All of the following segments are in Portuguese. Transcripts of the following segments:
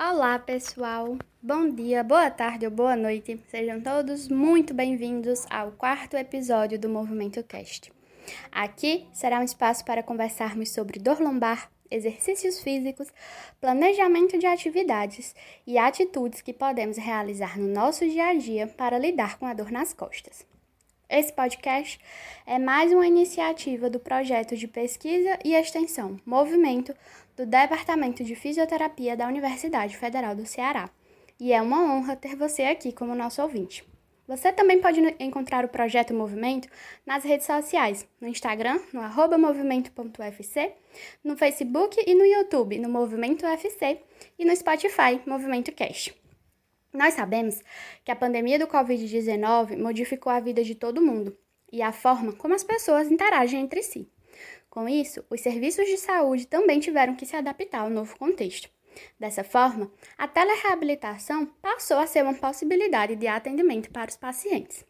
Olá, pessoal! Bom dia, boa tarde ou boa noite. Sejam todos muito bem-vindos ao quarto episódio do Movimento Cast. Aqui será um espaço para conversarmos sobre dor lombar, exercícios físicos, planejamento de atividades e atitudes que podemos realizar no nosso dia a dia para lidar com a dor nas costas. Esse podcast é mais uma iniciativa do projeto de pesquisa e extensão Movimento do Departamento de Fisioterapia da Universidade Federal do Ceará. E é uma honra ter você aqui como nosso ouvinte. Você também pode encontrar o Projeto Movimento nas redes sociais, no Instagram, no arroba movimento.ufc, no Facebook e no YouTube, no Movimento UFC, e no Spotify, Movimento Cast. Nós sabemos que a pandemia do Covid-19 modificou a vida de todo mundo e a forma como as pessoas interagem entre si. Com isso, os serviços de saúde também tiveram que se adaptar ao novo contexto. Dessa forma, a telereabilitação passou a ser uma possibilidade de atendimento para os pacientes.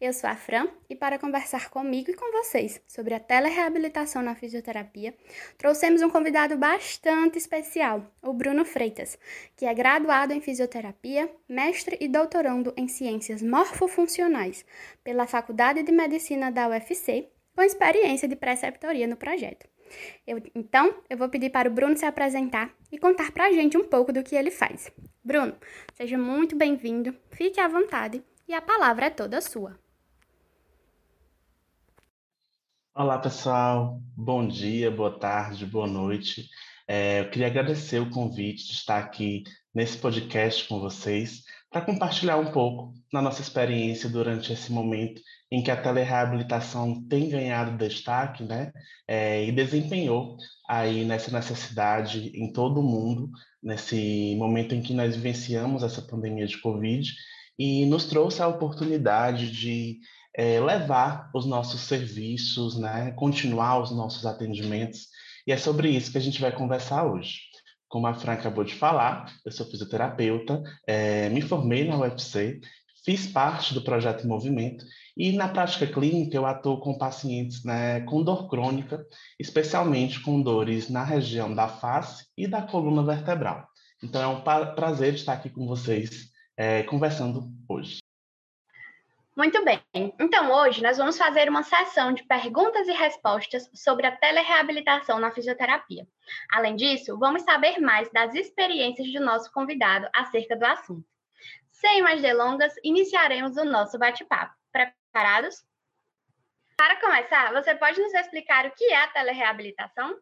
Eu sou a Fran e para conversar comigo e com vocês sobre a telereabilitação na fisioterapia, trouxemos um convidado bastante especial, o Bruno Freitas, que é graduado em fisioterapia, mestre e doutorando em ciências morfofuncionais pela Faculdade de Medicina da UFC, com experiência de preceptoria no projeto. Eu, então, eu vou pedir para o Bruno se apresentar e contar para a gente um pouco do que ele faz. Bruno, seja muito bem-vindo, fique à vontade e a palavra é toda sua. Olá, pessoal. Bom dia, boa tarde, boa noite. É, eu queria agradecer o convite de estar aqui nesse podcast com vocês para compartilhar um pouco na nossa experiência durante esse momento em que a telereabilitação tem ganhado destaque, né, é, e desempenhou aí nessa necessidade em todo o mundo, nesse momento em que nós vivenciamos essa pandemia de Covid e nos trouxe a oportunidade de é, levar os nossos serviços, né, continuar os nossos atendimentos, e é sobre isso que a gente vai conversar hoje. Como a Fran acabou de falar, eu sou fisioterapeuta, é, me formei na UFC, fiz parte do projeto Movimento e na prática clínica eu atuo com pacientes né, com dor crônica, especialmente com dores na região da face e da coluna vertebral. Então é um prazer estar aqui com vocês é, conversando hoje. Muito bem. Então, hoje nós vamos fazer uma sessão de perguntas e respostas sobre a telereabilitação na fisioterapia. Além disso, vamos saber mais das experiências do nosso convidado acerca do assunto. Sem mais delongas, iniciaremos o nosso bate-papo. Preparados? Para começar, você pode nos explicar o que é a telereabilitação?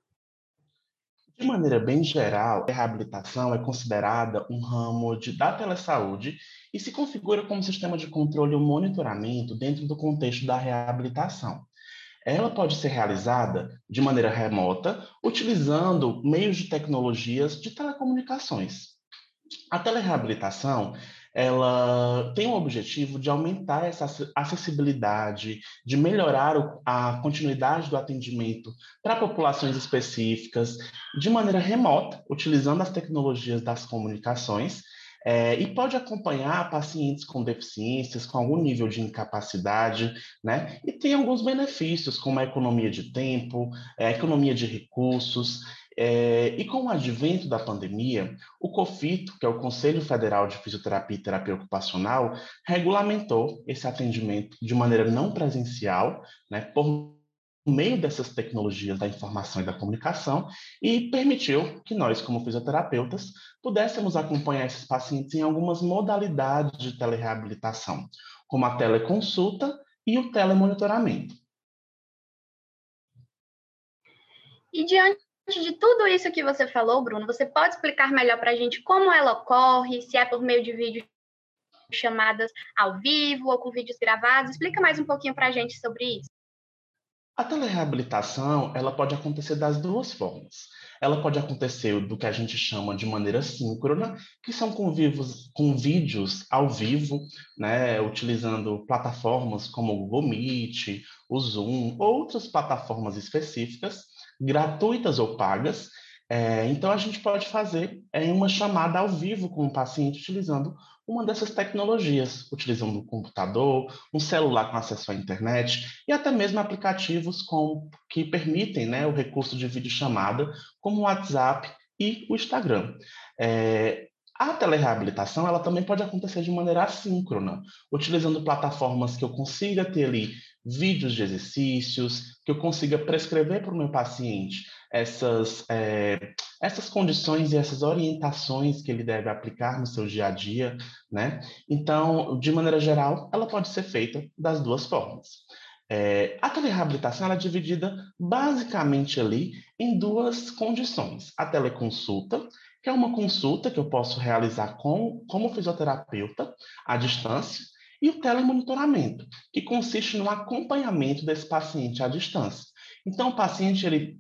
De maneira bem geral, a reabilitação é considerada um ramo de, da telesaúde e se configura como sistema de controle ou monitoramento dentro do contexto da reabilitação. Ela pode ser realizada de maneira remota, utilizando meios de tecnologias de telecomunicações. A telereabilitação ela tem o objetivo de aumentar essa acessibilidade, de melhorar a continuidade do atendimento para populações específicas de maneira remota, utilizando as tecnologias das comunicações, é, e pode acompanhar pacientes com deficiências, com algum nível de incapacidade, né? E tem alguns benefícios, como a economia de tempo, a economia de recursos, é, e com o advento da pandemia, o COFITO, que é o Conselho Federal de Fisioterapia e Terapia Ocupacional, regulamentou esse atendimento de maneira não presencial, né, por meio dessas tecnologias da informação e da comunicação, e permitiu que nós, como fisioterapeutas, pudéssemos acompanhar esses pacientes em algumas modalidades de telereabilitação, como a teleconsulta e o telemonitoramento. E diante de tudo isso que você falou, Bruno, você pode explicar melhor para a gente como ela ocorre, se é por meio de vídeos chamadas ao vivo ou com vídeos gravados? Explica mais um pouquinho para a gente sobre isso. A telereabilitação, ela pode acontecer das duas formas. Ela pode acontecer do que a gente chama de maneira síncrona, que são com, vivos, com vídeos ao vivo, né, utilizando plataformas como o Google Meet, o Zoom, outras plataformas específicas, gratuitas ou pagas. É, então, a gente pode fazer é, uma chamada ao vivo com o paciente utilizando uma dessas tecnologias, utilizando um computador, um celular com acesso à internet e até mesmo aplicativos com, que permitem né, o recurso de videochamada, como o WhatsApp e o Instagram. É, A telereabilitação ela também pode acontecer de maneira assíncrona, utilizando plataformas que eu consiga ter ali vídeos de exercícios, que eu consiga prescrever para o meu paciente essas, é, essas condições e essas orientações que ele deve aplicar no seu dia a dia, né? Então, de maneira geral, ela pode ser feita das duas formas. É, a telereabilitação é dividida basicamente ali em duas condições. A teleconsulta, que é uma consulta que eu posso realizar com, como fisioterapeuta à distância, e o telemonitoramento, que consiste no acompanhamento desse paciente à distância. Então, o paciente ele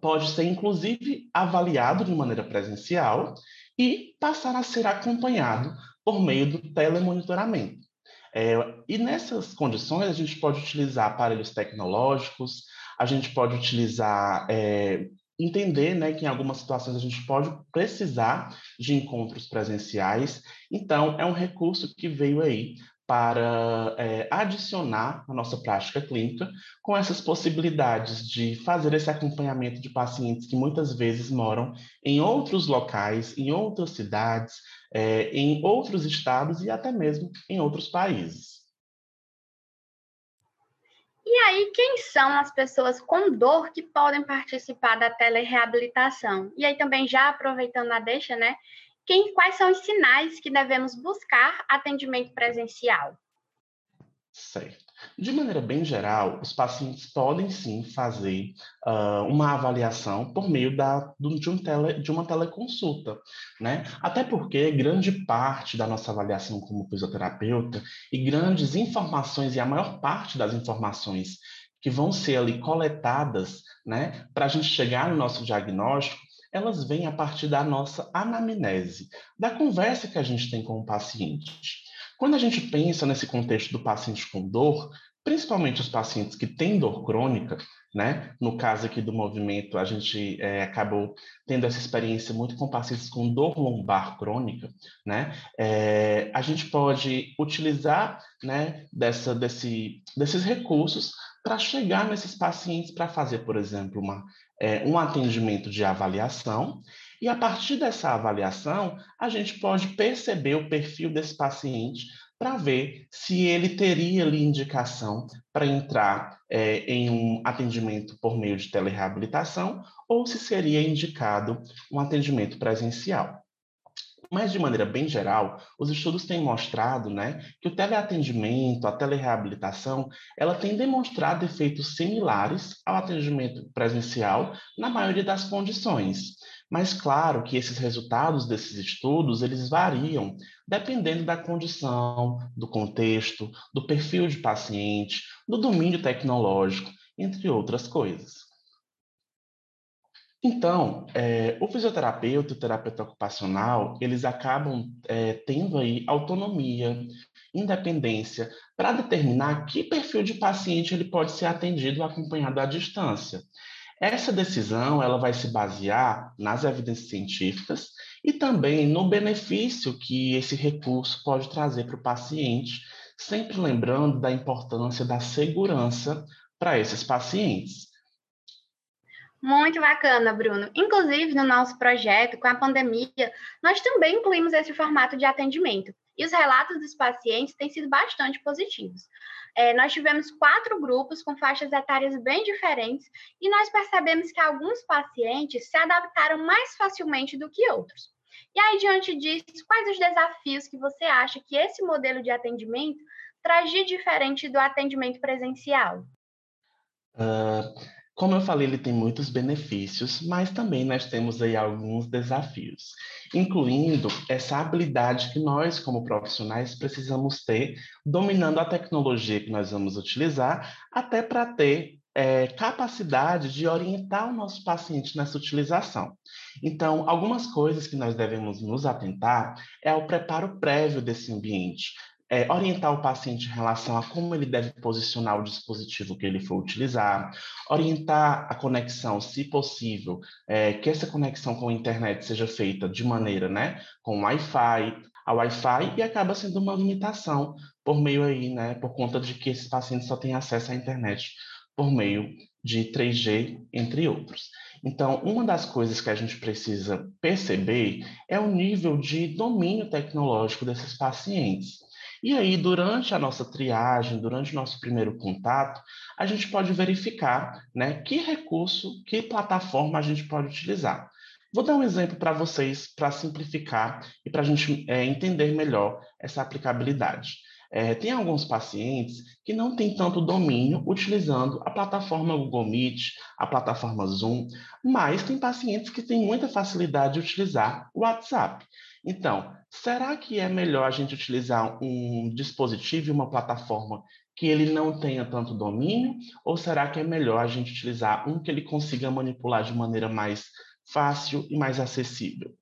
pode ser, inclusive, avaliado de maneira presencial e passar a ser acompanhado por meio do telemonitoramento. É, e nessas condições, a gente pode utilizar aparelhos tecnológicos, a gente pode utilizar é, entender né, que em algumas situações a gente pode precisar de encontros presenciais. Então, é um recurso que veio aí para é, adicionar a nossa prática clínica com essas possibilidades de fazer esse acompanhamento de pacientes que muitas vezes moram em outros locais, em outras cidades, é, em outros estados e até mesmo em outros países. E aí, quem são as pessoas com dor que podem participar da telereabilitação? E aí também já aproveitando a deixa, né? Quem, quais são os sinais que devemos buscar atendimento presencial? Certo. De maneira bem geral, os pacientes podem sim fazer uh, uma avaliação por meio da, de, um tele, de uma teleconsulta, né? Até porque grande parte da nossa avaliação como fisioterapeuta e grandes informações, e a maior parte das informações que vão ser ali coletadas, né, para a gente chegar no nosso diagnóstico, elas vêm a partir da nossa anamnese, da conversa que a gente tem com o paciente. Quando a gente pensa nesse contexto do paciente com dor, principalmente os pacientes que têm dor crônica, né? No caso aqui do movimento, a gente é, acabou tendo essa experiência muito com pacientes com dor lombar crônica, né? É, a gente pode utilizar, né, dessa, desse, desses recursos para chegar nesses pacientes para fazer, por exemplo, uma, é, um atendimento de avaliação e a partir dessa avaliação, a gente pode perceber o perfil desse paciente para ver se ele teria ali indicação para entrar é, em um atendimento por meio de telereabilitação ou se seria indicado um atendimento presencial. Mas, de maneira bem geral, os estudos têm mostrado né, que o teleatendimento, a telereabilitação, ela tem demonstrado efeitos similares ao atendimento presencial na maioria das condições. Mas claro que esses resultados desses estudos, eles variam dependendo da condição, do contexto, do perfil de paciente, do domínio tecnológico, entre outras coisas. Então, é, o fisioterapeuta e o terapeuta ocupacional, eles acabam é, tendo aí autonomia, independência, para determinar que perfil de paciente ele pode ser atendido ou acompanhado à distância. Essa decisão ela vai se basear nas evidências científicas e também no benefício que esse recurso pode trazer para o paciente, sempre lembrando da importância da segurança para esses pacientes. Muito bacana, Bruno. Inclusive, no nosso projeto, com a pandemia, nós também incluímos esse formato de atendimento. E os relatos dos pacientes têm sido bastante positivos. É, nós tivemos quatro grupos com faixas etárias bem diferentes e nós percebemos que alguns pacientes se adaptaram mais facilmente do que outros. E aí, diante disso, quais os desafios que você acha que esse modelo de atendimento traz de diferente do atendimento presencial? Uh, como eu falei, ele tem muitos benefícios, mas também nós temos aí alguns desafios, incluindo essa habilidade que nós, como profissionais, precisamos ter dominando a tecnologia que nós vamos utilizar, até para ter é, capacidade de orientar o nosso paciente nessa utilização. Então, algumas coisas que nós devemos nos atentar é ao preparo prévio desse ambiente, é, orientar o paciente em relação a como ele deve posicionar o dispositivo que ele for utilizar, orientar a conexão, se possível, é, que essa conexão com a internet seja feita de maneira, né, com Wi-Fi, a Wi-Fi e acaba sendo uma limitação por meio aí, né, por conta de que esse paciente só tem acesso à internet por meio de 3G, entre outros. Então, uma das coisas que a gente precisa perceber é o nível de domínio tecnológico desses pacientes. E aí, durante a nossa triagem, durante o nosso primeiro contato, a gente pode verificar né, que recurso, que plataforma a gente pode utilizar. Vou dar um exemplo para vocês, para simplificar e para a gente é, entender melhor essa aplicabilidade. É, tem alguns pacientes que não têm tanto domínio utilizando a plataforma Google Meet, a plataforma Zoom, mas tem pacientes que têm muita facilidade de utilizar o WhatsApp. Então, será que é melhor a gente utilizar um dispositivo e uma plataforma que ele não tenha tanto domínio? Ou será que é melhor a gente utilizar um que ele consiga manipular de maneira mais fácil e mais acessível?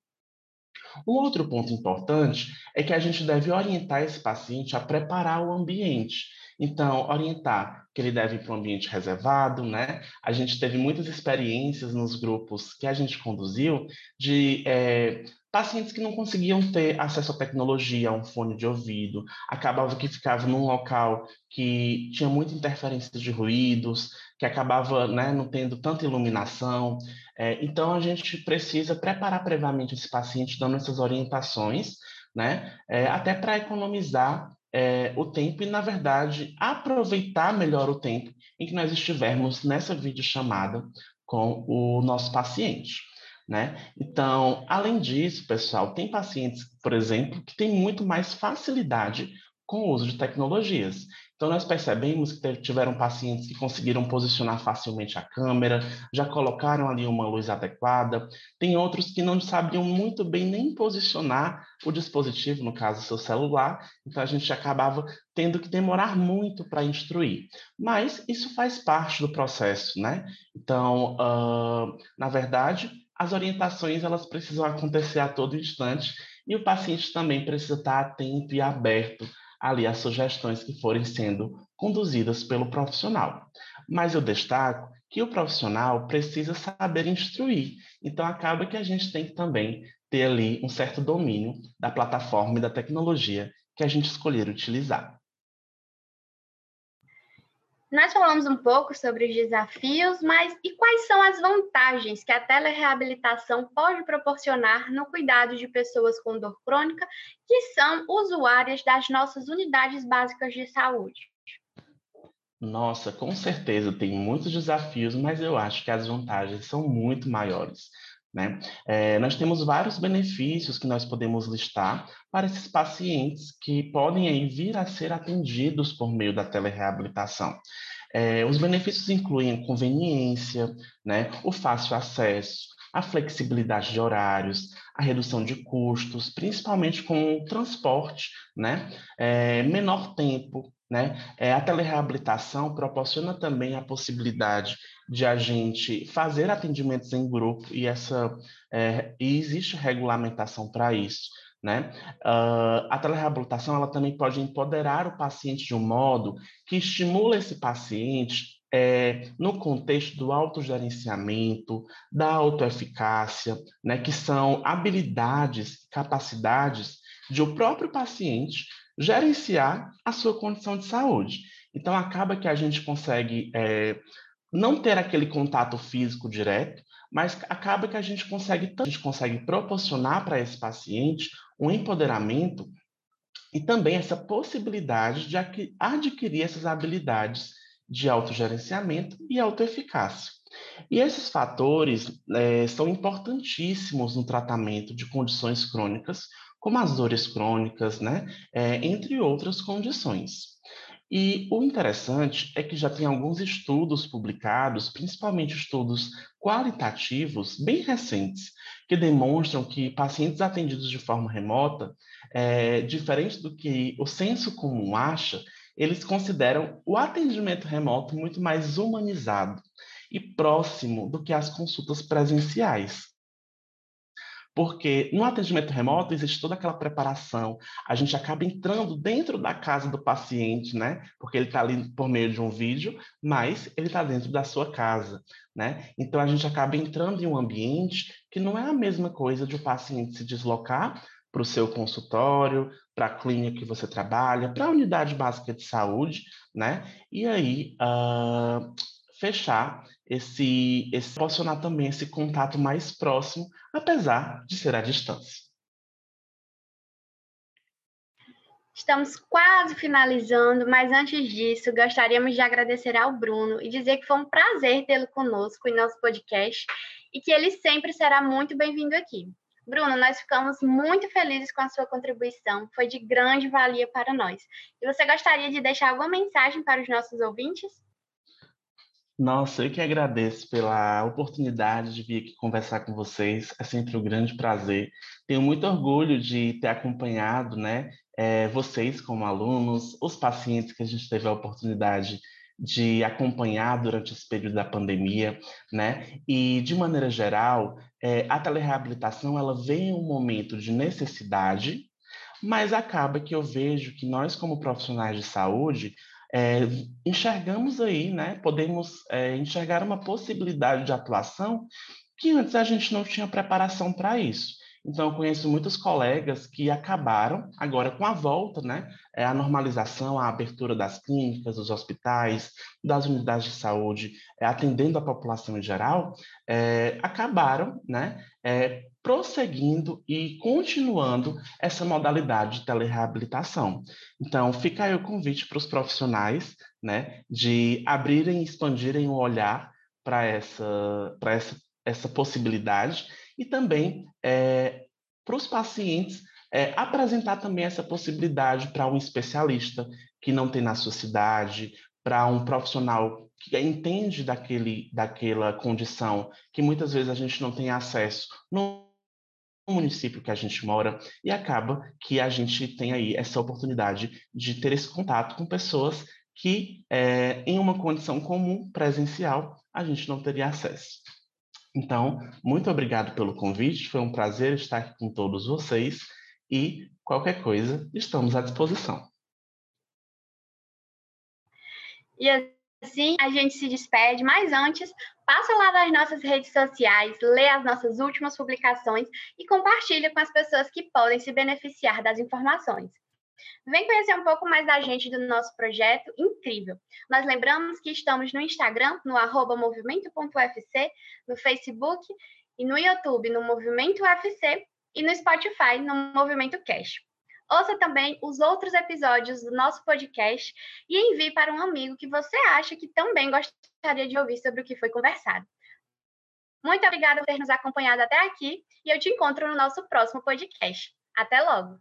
Um outro ponto importante é que a gente deve orientar esse paciente a preparar o ambiente. Então, orientar que ele deve ir para um ambiente reservado, né? A gente teve muitas experiências nos grupos que a gente conduziu de é, pacientes que não conseguiam ter acesso à tecnologia, a um fone de ouvido, acabava que ficava num local que tinha muita interferência de ruídos, que acabava né, não tendo tanta iluminação. É, então, a gente precisa preparar previamente esse paciente, dando essas orientações, né, é, até para economizar é, o tempo e, na verdade, aproveitar melhor o tempo em que nós estivermos nessa videochamada com o nosso paciente. Né? Então, além disso, pessoal, tem pacientes, por exemplo, que têm muito mais facilidade com o uso de tecnologias. Então, nós percebemos que tiveram pacientes que conseguiram posicionar facilmente a câmera, já colocaram ali uma luz adequada. Tem outros que não sabiam muito bem nem posicionar o dispositivo, no caso, seu celular. Então, a gente acabava tendo que demorar muito para instruir. Mas isso faz parte do processo, né? Então, uh, na verdade, as orientações elas precisam acontecer a todo instante e o paciente também precisa estar atento e aberto ali as sugestões que forem sendo conduzidas pelo profissional. Mas eu destaco que o profissional precisa saber instruir, então acaba que a gente tem que também ter ali um certo domínio da plataforma e da tecnologia que a gente escolher utilizar. Nós falamos um pouco sobre os desafios, mas e quais são as vantagens que a telereabilitação pode proporcionar no cuidado de pessoas com dor crônica que são usuárias das nossas unidades básicas de saúde? Nossa, com certeza tem muitos desafios, mas eu acho que as vantagens são muito maiores. Né? É, nós temos vários benefícios que nós podemos listar para esses pacientes que podem aí vir a ser atendidos por meio da telereabilitação. É, os benefícios incluem conveniência, né, o fácil acesso, a flexibilidade de horários, a redução de custos, principalmente com o transporte, né, é, menor tempo, né? É, a telereabilitação proporciona também a possibilidade de a gente fazer atendimentos em grupo e essa é, e existe regulamentação para isso. Né? Uh, a telereabilitação ela também pode empoderar o paciente de um modo que estimula esse paciente é, no contexto do autogerenciamento, da autoeficácia, né, que são habilidades, capacidades de o próprio paciente gerenciar a sua condição de saúde. Então, acaba que a gente consegue é, não ter aquele contato físico direto, mas acaba que a gente consegue, a gente consegue proporcionar para esse paciente um empoderamento e também essa possibilidade de adquirir essas habilidades de autogerenciamento e autoeficácia. E esses fatores é, são importantíssimos no tratamento de condições crônicas, como as dores crônicas, né? É, entre outras condições. E o interessante é que já tem alguns estudos publicados, principalmente estudos qualitativos bem recentes, que demonstram que pacientes atendidos de forma remota, é, diferente do que o senso comum acha, eles consideram o atendimento remoto muito mais humanizado e próximo do que as consultas presenciais. Porque no atendimento remoto existe toda aquela preparação, a gente acaba entrando dentro da casa do paciente, né? Porque ele está ali por meio de um vídeo, mas ele está dentro da sua casa, né? Então a gente acaba entrando em um ambiente que não é a mesma coisa de o paciente se deslocar para o seu consultório, para a clínica que você trabalha, para a unidade básica de saúde, né? E aí uh, fechar esse, esse proporcionar também esse contato mais próximo, apesar de ser à distância. Estamos quase finalizando, mas antes disso, gostaríamos de agradecer ao Bruno e dizer que foi um prazer tê-lo conosco em nosso podcast e que ele sempre será muito bem-vindo aqui. Bruno, nós ficamos muito felizes com a sua contribuição, foi de grande valia para nós. E você gostaria de deixar alguma mensagem para os nossos ouvintes? Nossa, eu que agradeço pela oportunidade de vir aqui conversar com vocês. É sempre um grande prazer. Tenho muito orgulho de ter acompanhado, né, é, vocês como alunos, os pacientes que a gente teve a oportunidade de acompanhar durante esse período da pandemia, né? E de maneira geral, é, a telereabilitação ela vem em um momento de necessidade, mas acaba que eu vejo que nós como profissionais de saúde é, enxergamos aí, né? Podemos é, enxergar uma possibilidade de atuação que antes a gente não tinha preparação para isso. Então, eu conheço muitos colegas que acabaram, agora com a volta, né, é, a normalização, a abertura das clínicas, dos hospitais, das unidades de saúde, é, atendendo a população em geral, é, acabaram né, é, prosseguindo e continuando essa modalidade de telereabilitação. Então, fica aí o convite para os profissionais né, de abrirem e expandirem o olhar para essa, essa, essa possibilidade e também é, para os pacientes é, apresentar também essa possibilidade para um especialista que não tem na sua cidade, para um profissional que entende daquele, daquela condição que muitas vezes a gente não tem acesso no município que a gente mora e acaba que a gente tem aí essa oportunidade de ter esse contato com pessoas que é, em uma condição comum presencial a gente não teria acesso. Então, muito obrigado pelo convite, foi um prazer estar aqui com todos vocês e qualquer coisa, estamos à disposição. E assim a gente se despede, mas antes, passa lá nas nossas redes sociais, lê as nossas últimas publicações e compartilha com as pessoas que podem se beneficiar das informações. Vem conhecer um pouco mais da gente do nosso projeto incrível. Nós lembramos que estamos no Instagram, no arroba movimento.ufc, no Facebook e no YouTube, no Movimento UFC e no Spotify, no Movimento Cash. Ouça também os outros episódios do nosso podcast e envie para um amigo que você acha que também gostaria de ouvir sobre o que foi conversado. Muito obrigada por ter nos acompanhado até aqui e eu te encontro no nosso próximo podcast. Até logo!